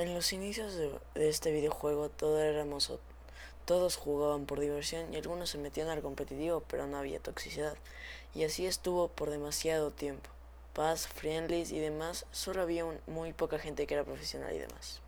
En los inicios de, este videojuego todo era hermoso. Todos jugaban por diversión y algunos se metían al competitivo, pero no había toxicidad. Y así estuvo por demasiado tiempo. Paz, friendlies y demás, solo había muy poca gente que era profesional y demás.